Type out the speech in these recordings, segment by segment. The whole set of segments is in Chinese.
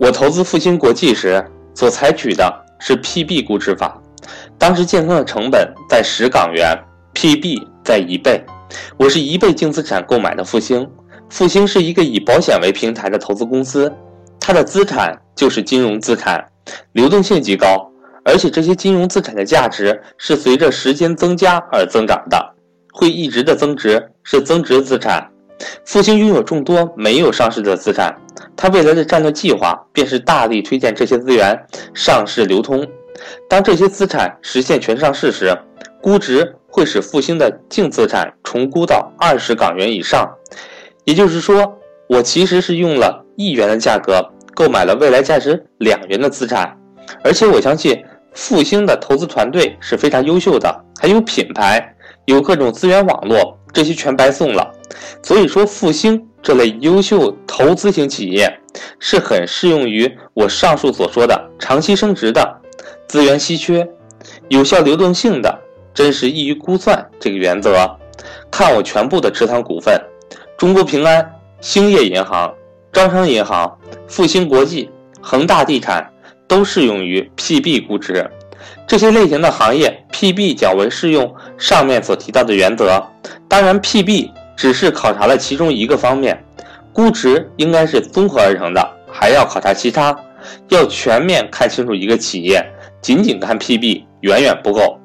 我投资复星国际时所采取的是 PB 估值法，当时建仓的成本在十港元，PB 在一倍，我是一倍净资产购买的复兴。复兴是一个以保险为平台的投资公司，它的资产就是金融资产，流动性极高，而且这些金融资产的价值是随着时间增加而增长的，会一直的增值，是增值资产。复星拥有众多没有上市的资产，它未来的战略计划便是大力推荐这些资源上市流通。当这些资产实现全上市时，估值会使复星的净资产重估到二十港元以上。也就是说，我其实是用了一元的价格购买了未来价值两元的资产，而且我相信复星的投资团队是非常优秀的，还有品牌，有各种资源网络，这些全白送了。所以说，复兴这类优秀投资型企业是很适用于我上述所说的长期升值的、资源稀缺、有效流动性的、真实易于估算这个原则。看我全部的持仓股份。中国平安、兴业银行、招商银行、复兴国际、恒大地产都适用于 PB 估值。这些类型的行业，PB 较为适用上面所提到的原则。当然，PB 只是考察了其中一个方面，估值应该是综合而成的，还要考察其他，要全面看清楚一个企业。仅仅看 PB 远远不够。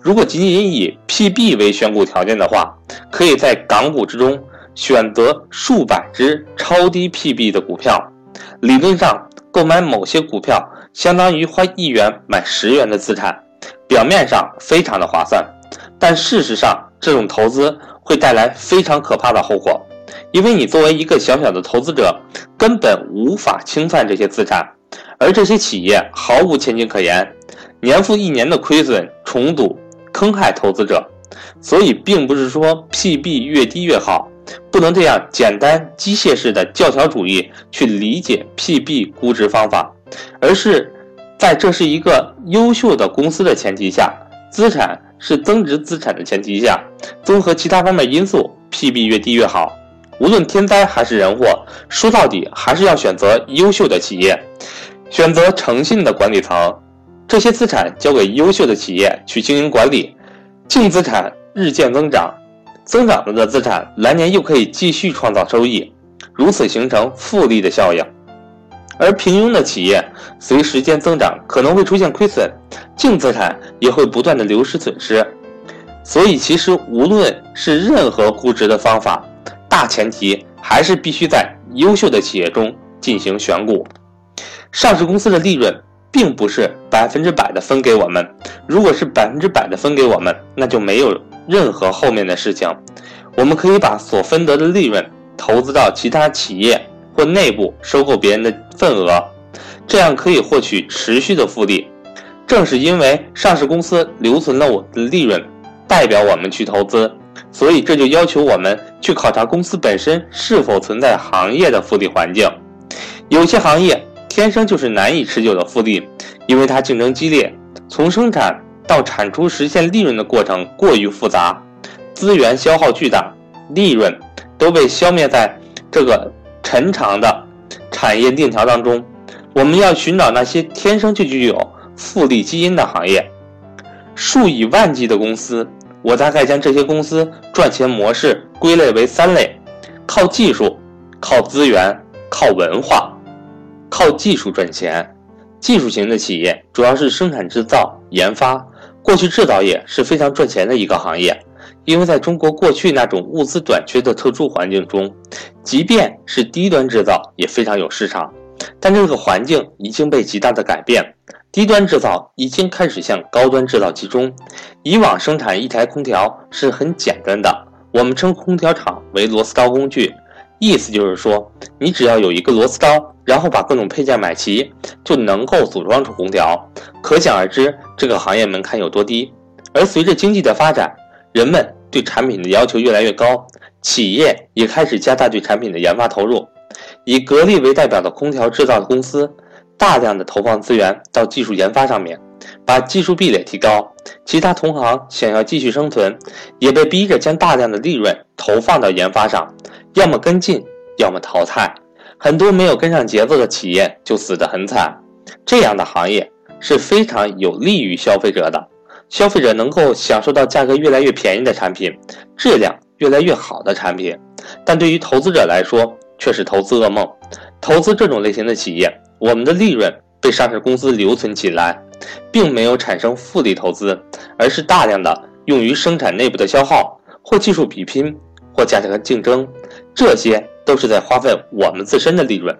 如果仅仅以 PB 为选股条件的话，可以在港股之中。选择数百只超低 PB 的股票，理论上购买某些股票相当于花一元买十元的资产，表面上非常的划算，但事实上这种投资会带来非常可怕的后果，因为你作为一个小小的投资者，根本无法清算这些资产，而这些企业毫无前景可言，年复一年的亏损重组，坑害投资者，所以并不是说 PB 越低越好。不能这样简单机械式的教条主义去理解 PB 估值方法，而是在这是一个优秀的公司的前提下，资产是增值资产的前提下，综合其他方面因素，PB 越低越好。无论天灾还是人祸，说到底还是要选择优秀的企业，选择诚信的管理层，这些资产交给优秀的企业去经营管理，净资产日渐增长。增长了的资产，来年又可以继续创造收益，如此形成复利的效应。而平庸的企业，随时间增长可能会出现亏损，净资产也会不断的流失损失。所以，其实无论是任何估值的方法，大前提还是必须在优秀的企业中进行选股。上市公司的利润并不是百分之百的分给我们，如果是百分之百的分给我们，那就没有。任何后面的事情，我们可以把所分得的利润投资到其他企业或内部收购别人的份额，这样可以获取持续的复利。正是因为上市公司留存了我的利润，代表我们去投资，所以这就要求我们去考察公司本身是否存在行业的复利环境。有些行业天生就是难以持久的复利，因为它竞争激烈，从生产。到产出实现利润的过程过于复杂，资源消耗巨大，利润都被消灭在这个陈长的产业链条当中。我们要寻找那些天生就具有复利基因的行业，数以万计的公司。我大概将这些公司赚钱模式归类为三类：靠技术、靠资源、靠文化。靠技术赚钱，技术型的企业主要是生产制造、研发。过去制造业是非常赚钱的一个行业，因为在中国过去那种物资短缺的特殊环境中，即便是低端制造也非常有市场。但这个环境已经被极大的改变，低端制造已经开始向高端制造集中。以往生产一台空调是很简单的，我们称空调厂为螺丝刀工具，意思就是说，你只要有一个螺丝刀。然后把各种配件买齐，就能够组装出空调。可想而知，这个行业门槛有多低。而随着经济的发展，人们对产品的要求越来越高，企业也开始加大对产品的研发投入。以格力为代表的空调制造公司，大量的投放资源到技术研发上面，把技术壁垒提高。其他同行想要继续生存，也被逼着将大量的利润投放到研发上，要么跟进，要么淘汰。很多没有跟上节奏的企业就死得很惨。这样的行业是非常有利于消费者的，消费者能够享受到价格越来越便宜的产品，质量越来越好的产品。但对于投资者来说，却是投资噩梦。投资这种类型的企业，我们的利润被上市公司留存起来，并没有产生复利投资，而是大量的用于生产内部的消耗，或技术比拼，或价格竞争，这些都是在花费我们自身的利润。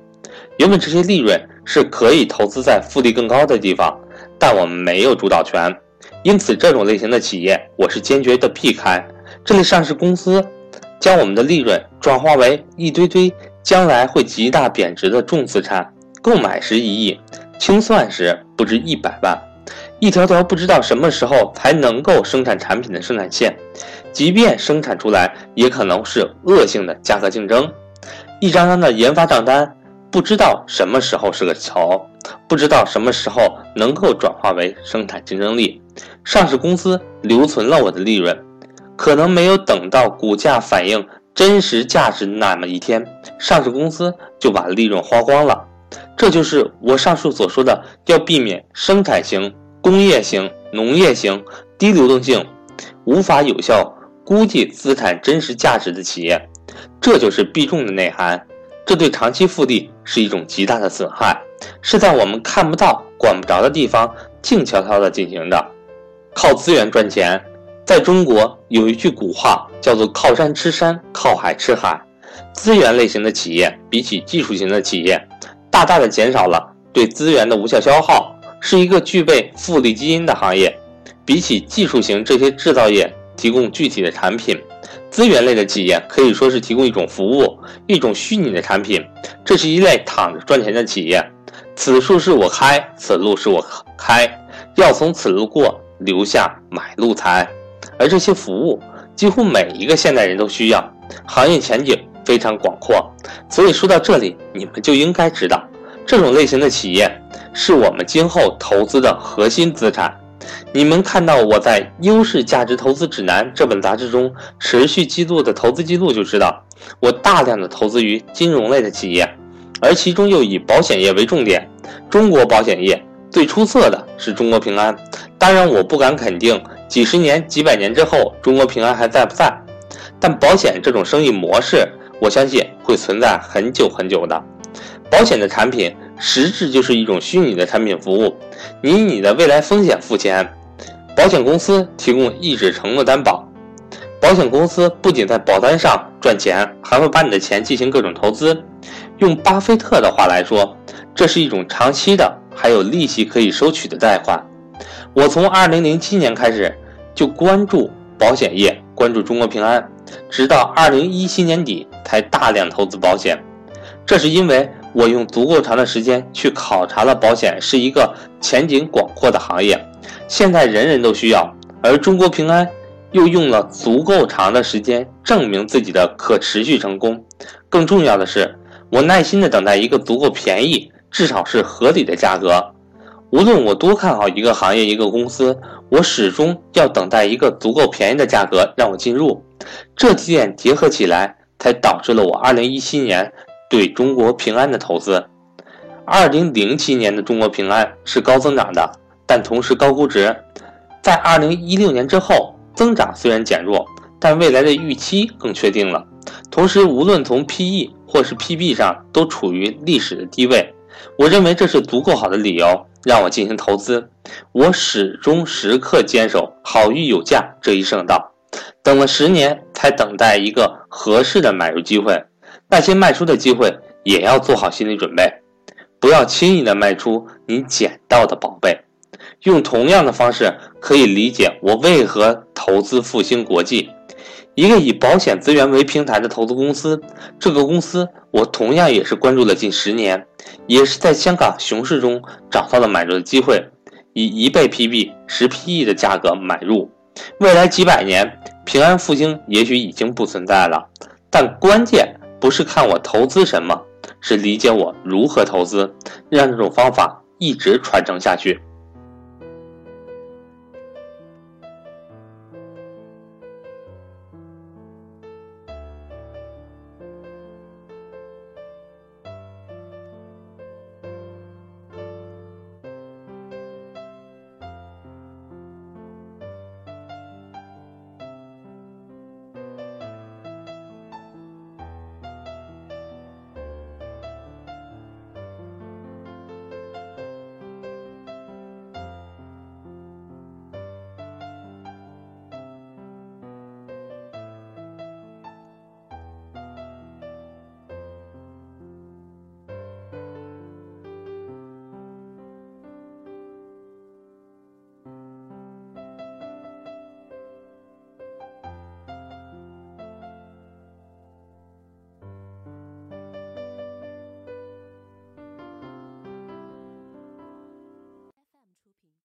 原本这些利润是可以投资在复利更高的地方，但我们没有主导权，因此这种类型的企业我是坚决的避开。这类上市公司将我们的利润转化为一堆堆将来会极大贬值的重资产，购买时一亿，清算时不止一百万，一条条不知道什么时候才能够生产产品的生产线，即便生产出来，也可能是恶性的价格竞争，一张张的研发账单。不知道什么时候是个头，不知道什么时候能够转化为生产竞争力。上市公司留存了我的利润，可能没有等到股价反映真实价值那么一天，上市公司就把利润花光了。这就是我上述所说的要避免生产型、工业型、农业型低流动性、无法有效估计资产真实价值的企业。这就是避重的内涵。这对长期复利是一种极大的损害，是在我们看不到、管不着的地方静悄悄地进行着。靠资源赚钱，在中国有一句古话叫做“靠山吃山，靠海吃海”。资源类型的企业比起技术型的企业，大大的减少了对资源的无效消耗，是一个具备复利基因的行业。比起技术型这些制造业提供具体的产品。资源类的企业可以说是提供一种服务，一种虚拟的产品。这是一类躺着赚钱的企业。此树是我开，此路是我开，要从此路过，留下买路财。而这些服务，几乎每一个现代人都需要，行业前景非常广阔。所以说到这里，你们就应该知道，这种类型的企业是我们今后投资的核心资产。你们看到我在《优势价值投资指南》这本杂志中持续记录的投资记录，就知道我大量的投资于金融类的企业，而其中又以保险业为重点。中国保险业最出色的是中国平安，当然我不敢肯定几十年、几百年之后中国平安还在不在，但保险这种生意模式，我相信会存在很久很久的。保险的产品实质就是一种虚拟的产品服务，你以你的未来风险付钱。保险公司提供一纸承诺担保，保险公司不仅在保单上赚钱，还会把你的钱进行各种投资。用巴菲特的话来说，这是一种长期的，还有利息可以收取的贷款。我从2007年开始就关注保险业，关注中国平安，直到2017年底才大量投资保险。这是因为我用足够长的时间去考察了保险是一个前景广阔的行业。现在人人都需要，而中国平安又用了足够长的时间证明自己的可持续成功。更重要的是，我耐心的等待一个足够便宜，至少是合理的价格。无论我多看好一个行业、一个公司，我始终要等待一个足够便宜的价格让我进入。这几点结合起来，才导致了我2017年对中国平安的投资。2007年的中国平安是高增长的。但同时高估值，在二零一六年之后，增长虽然减弱，但未来的预期更确定了。同时，无论从 PE 或是 PB 上，都处于历史的低位。我认为这是足够好的理由让我进行投资。我始终时刻坚守“好玉有价”这一圣道，等了十年才等待一个合适的买入机会。那些卖出的机会也要做好心理准备，不要轻易的卖出你捡到的宝贝。用同样的方式可以理解我为何投资复兴国际，一个以保险资源为平台的投资公司。这个公司我同样也是关注了近十年，也是在香港熊市中找到了买入的机会，以一倍 PB、十 PE 的价格买入。未来几百年，平安复兴也许已经不存在了，但关键不是看我投资什么，是理解我如何投资，让这种方法一直传承下去。